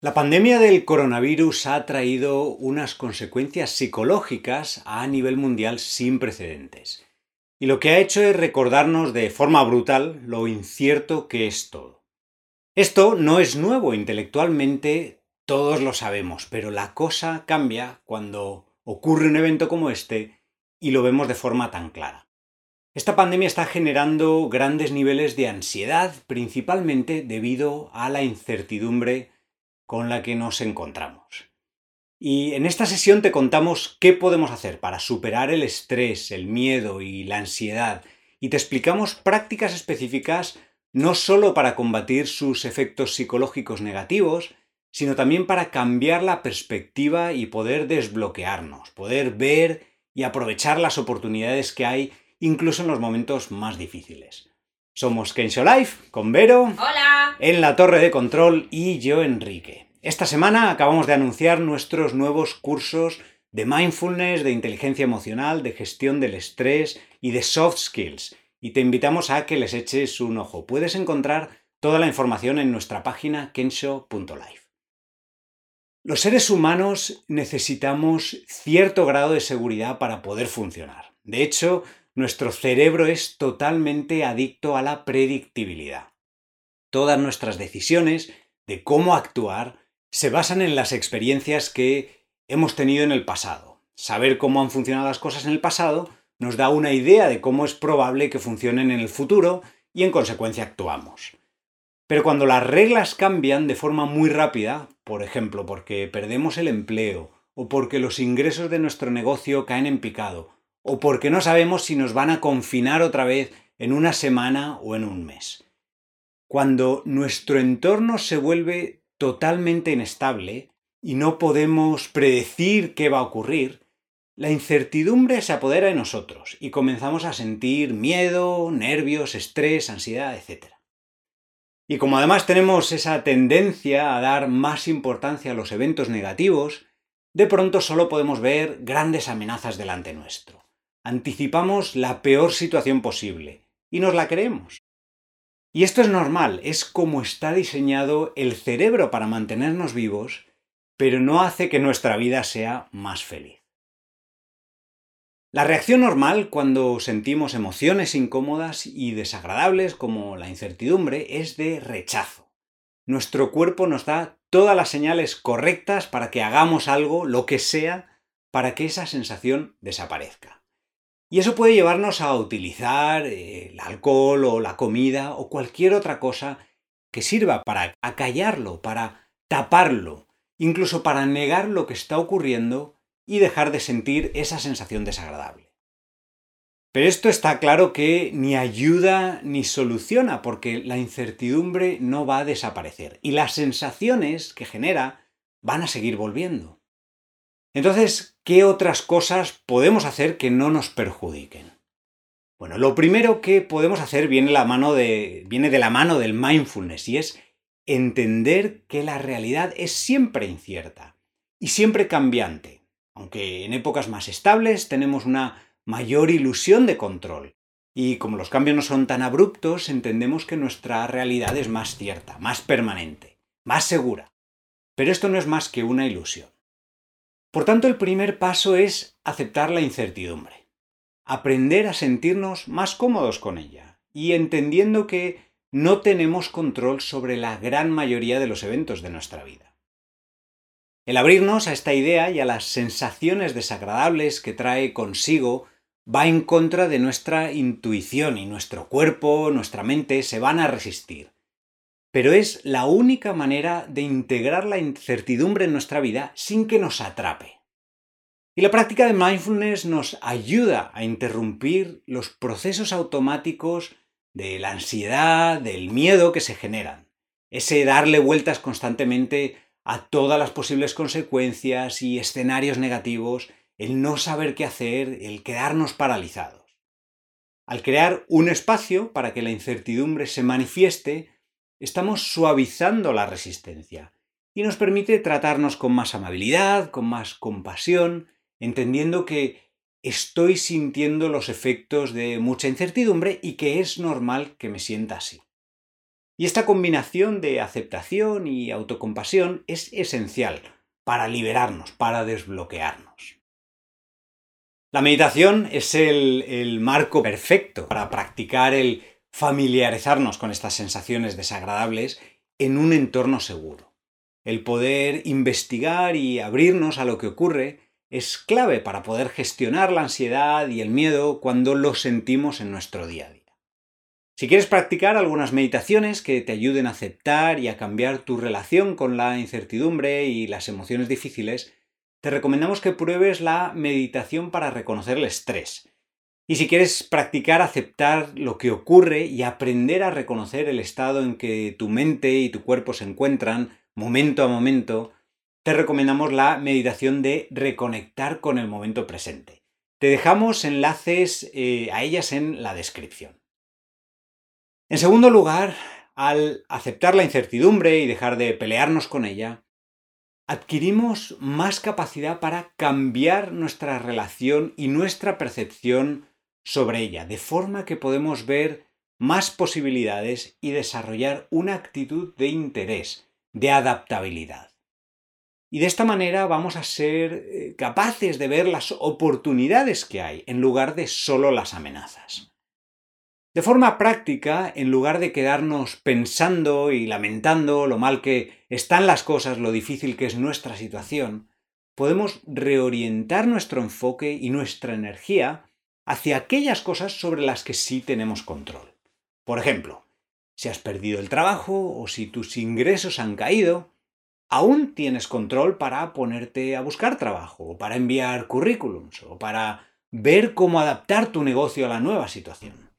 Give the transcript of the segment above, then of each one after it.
La pandemia del coronavirus ha traído unas consecuencias psicológicas a nivel mundial sin precedentes. Y lo que ha hecho es recordarnos de forma brutal lo incierto que es todo. Esto no es nuevo intelectualmente, todos lo sabemos, pero la cosa cambia cuando ocurre un evento como este y lo vemos de forma tan clara. Esta pandemia está generando grandes niveles de ansiedad, principalmente debido a la incertidumbre con la que nos encontramos. Y en esta sesión te contamos qué podemos hacer para superar el estrés, el miedo y la ansiedad y te explicamos prácticas específicas no solo para combatir sus efectos psicológicos negativos, sino también para cambiar la perspectiva y poder desbloquearnos, poder ver y aprovechar las oportunidades que hay incluso en los momentos más difíciles. Somos Kensho Life con Vero. Hola. En la torre de control y yo Enrique. Esta semana acabamos de anunciar nuestros nuevos cursos de mindfulness, de inteligencia emocional, de gestión del estrés y de soft skills. Y te invitamos a que les eches un ojo. Puedes encontrar toda la información en nuestra página kensho.life. Los seres humanos necesitamos cierto grado de seguridad para poder funcionar. De hecho, nuestro cerebro es totalmente adicto a la predictibilidad. Todas nuestras decisiones de cómo actuar se basan en las experiencias que hemos tenido en el pasado. Saber cómo han funcionado las cosas en el pasado nos da una idea de cómo es probable que funcionen en el futuro y en consecuencia actuamos. Pero cuando las reglas cambian de forma muy rápida, por ejemplo porque perdemos el empleo, o porque los ingresos de nuestro negocio caen en picado, o porque no sabemos si nos van a confinar otra vez en una semana o en un mes. Cuando nuestro entorno se vuelve totalmente inestable y no podemos predecir qué va a ocurrir, la incertidumbre se apodera de nosotros y comenzamos a sentir miedo, nervios, estrés, ansiedad, etc. Y como además tenemos esa tendencia a dar más importancia a los eventos negativos, de pronto solo podemos ver grandes amenazas delante nuestro anticipamos la peor situación posible y nos la creemos. Y esto es normal, es como está diseñado el cerebro para mantenernos vivos, pero no hace que nuestra vida sea más feliz. La reacción normal cuando sentimos emociones incómodas y desagradables como la incertidumbre es de rechazo. Nuestro cuerpo nos da todas las señales correctas para que hagamos algo, lo que sea, para que esa sensación desaparezca. Y eso puede llevarnos a utilizar eh, el alcohol o la comida o cualquier otra cosa que sirva para acallarlo, para taparlo, incluso para negar lo que está ocurriendo y dejar de sentir esa sensación desagradable. Pero esto está claro que ni ayuda ni soluciona porque la incertidumbre no va a desaparecer y las sensaciones que genera van a seguir volviendo. Entonces, ¿qué otras cosas podemos hacer que no nos perjudiquen? Bueno, lo primero que podemos hacer viene, viene de la mano del mindfulness y es entender que la realidad es siempre incierta y siempre cambiante, aunque en épocas más estables tenemos una mayor ilusión de control. Y como los cambios no son tan abruptos, entendemos que nuestra realidad es más cierta, más permanente, más segura. Pero esto no es más que una ilusión. Por tanto, el primer paso es aceptar la incertidumbre, aprender a sentirnos más cómodos con ella y entendiendo que no tenemos control sobre la gran mayoría de los eventos de nuestra vida. El abrirnos a esta idea y a las sensaciones desagradables que trae consigo va en contra de nuestra intuición y nuestro cuerpo, nuestra mente se van a resistir pero es la única manera de integrar la incertidumbre en nuestra vida sin que nos atrape. Y la práctica de mindfulness nos ayuda a interrumpir los procesos automáticos de la ansiedad, del miedo que se generan. Ese darle vueltas constantemente a todas las posibles consecuencias y escenarios negativos, el no saber qué hacer, el quedarnos paralizados. Al crear un espacio para que la incertidumbre se manifieste, estamos suavizando la resistencia y nos permite tratarnos con más amabilidad, con más compasión, entendiendo que estoy sintiendo los efectos de mucha incertidumbre y que es normal que me sienta así. Y esta combinación de aceptación y autocompasión es esencial para liberarnos, para desbloquearnos. La meditación es el, el marco perfecto para practicar el familiarizarnos con estas sensaciones desagradables en un entorno seguro. El poder investigar y abrirnos a lo que ocurre es clave para poder gestionar la ansiedad y el miedo cuando lo sentimos en nuestro día a día. Si quieres practicar algunas meditaciones que te ayuden a aceptar y a cambiar tu relación con la incertidumbre y las emociones difíciles, te recomendamos que pruebes la meditación para reconocer el estrés. Y si quieres practicar aceptar lo que ocurre y aprender a reconocer el estado en que tu mente y tu cuerpo se encuentran momento a momento, te recomendamos la meditación de reconectar con el momento presente. Te dejamos enlaces eh, a ellas en la descripción. En segundo lugar, al aceptar la incertidumbre y dejar de pelearnos con ella, adquirimos más capacidad para cambiar nuestra relación y nuestra percepción sobre ella, de forma que podemos ver más posibilidades y desarrollar una actitud de interés, de adaptabilidad. Y de esta manera vamos a ser eh, capaces de ver las oportunidades que hay en lugar de solo las amenazas. De forma práctica, en lugar de quedarnos pensando y lamentando lo mal que están las cosas, lo difícil que es nuestra situación, podemos reorientar nuestro enfoque y nuestra energía hacia aquellas cosas sobre las que sí tenemos control. Por ejemplo, si has perdido el trabajo o si tus ingresos han caído, aún tienes control para ponerte a buscar trabajo, o para enviar currículums, o para ver cómo adaptar tu negocio a la nueva situación.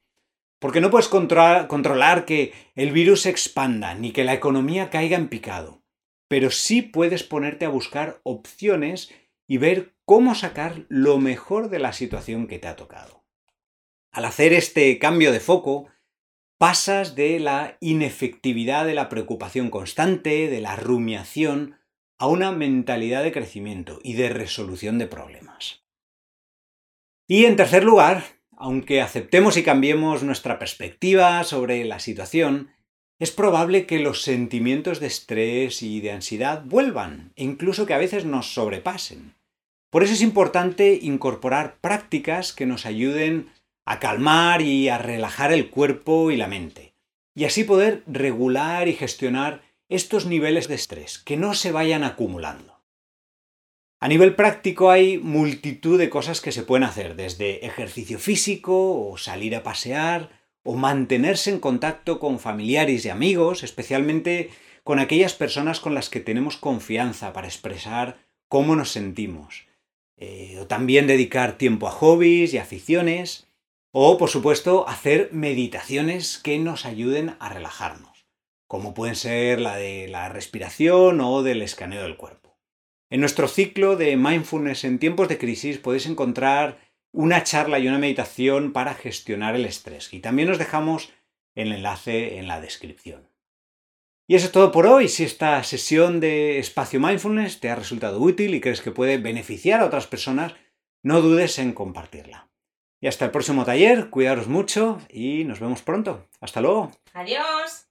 Porque no puedes controlar que el virus se expanda, ni que la economía caiga en picado, pero sí puedes ponerte a buscar opciones y ver cómo sacar lo mejor de la situación que te ha tocado. Al hacer este cambio de foco, pasas de la inefectividad de la preocupación constante, de la rumiación, a una mentalidad de crecimiento y de resolución de problemas. Y en tercer lugar, aunque aceptemos y cambiemos nuestra perspectiva sobre la situación, es probable que los sentimientos de estrés y de ansiedad vuelvan e incluso que a veces nos sobrepasen. Por eso es importante incorporar prácticas que nos ayuden a calmar y a relajar el cuerpo y la mente, y así poder regular y gestionar estos niveles de estrés, que no se vayan acumulando. A nivel práctico hay multitud de cosas que se pueden hacer, desde ejercicio físico o salir a pasear o mantenerse en contacto con familiares y amigos, especialmente con aquellas personas con las que tenemos confianza para expresar cómo nos sentimos. Eh, o también dedicar tiempo a hobbies y aficiones. O, por supuesto, hacer meditaciones que nos ayuden a relajarnos, como pueden ser la de la respiración o del escaneo del cuerpo. En nuestro ciclo de mindfulness en tiempos de crisis podéis encontrar una charla y una meditación para gestionar el estrés. Y también os dejamos el enlace en la descripción. Y eso es todo por hoy. Si esta sesión de espacio mindfulness te ha resultado útil y crees que puede beneficiar a otras personas, no dudes en compartirla. Y hasta el próximo taller, cuidaros mucho y nos vemos pronto. Hasta luego. Adiós.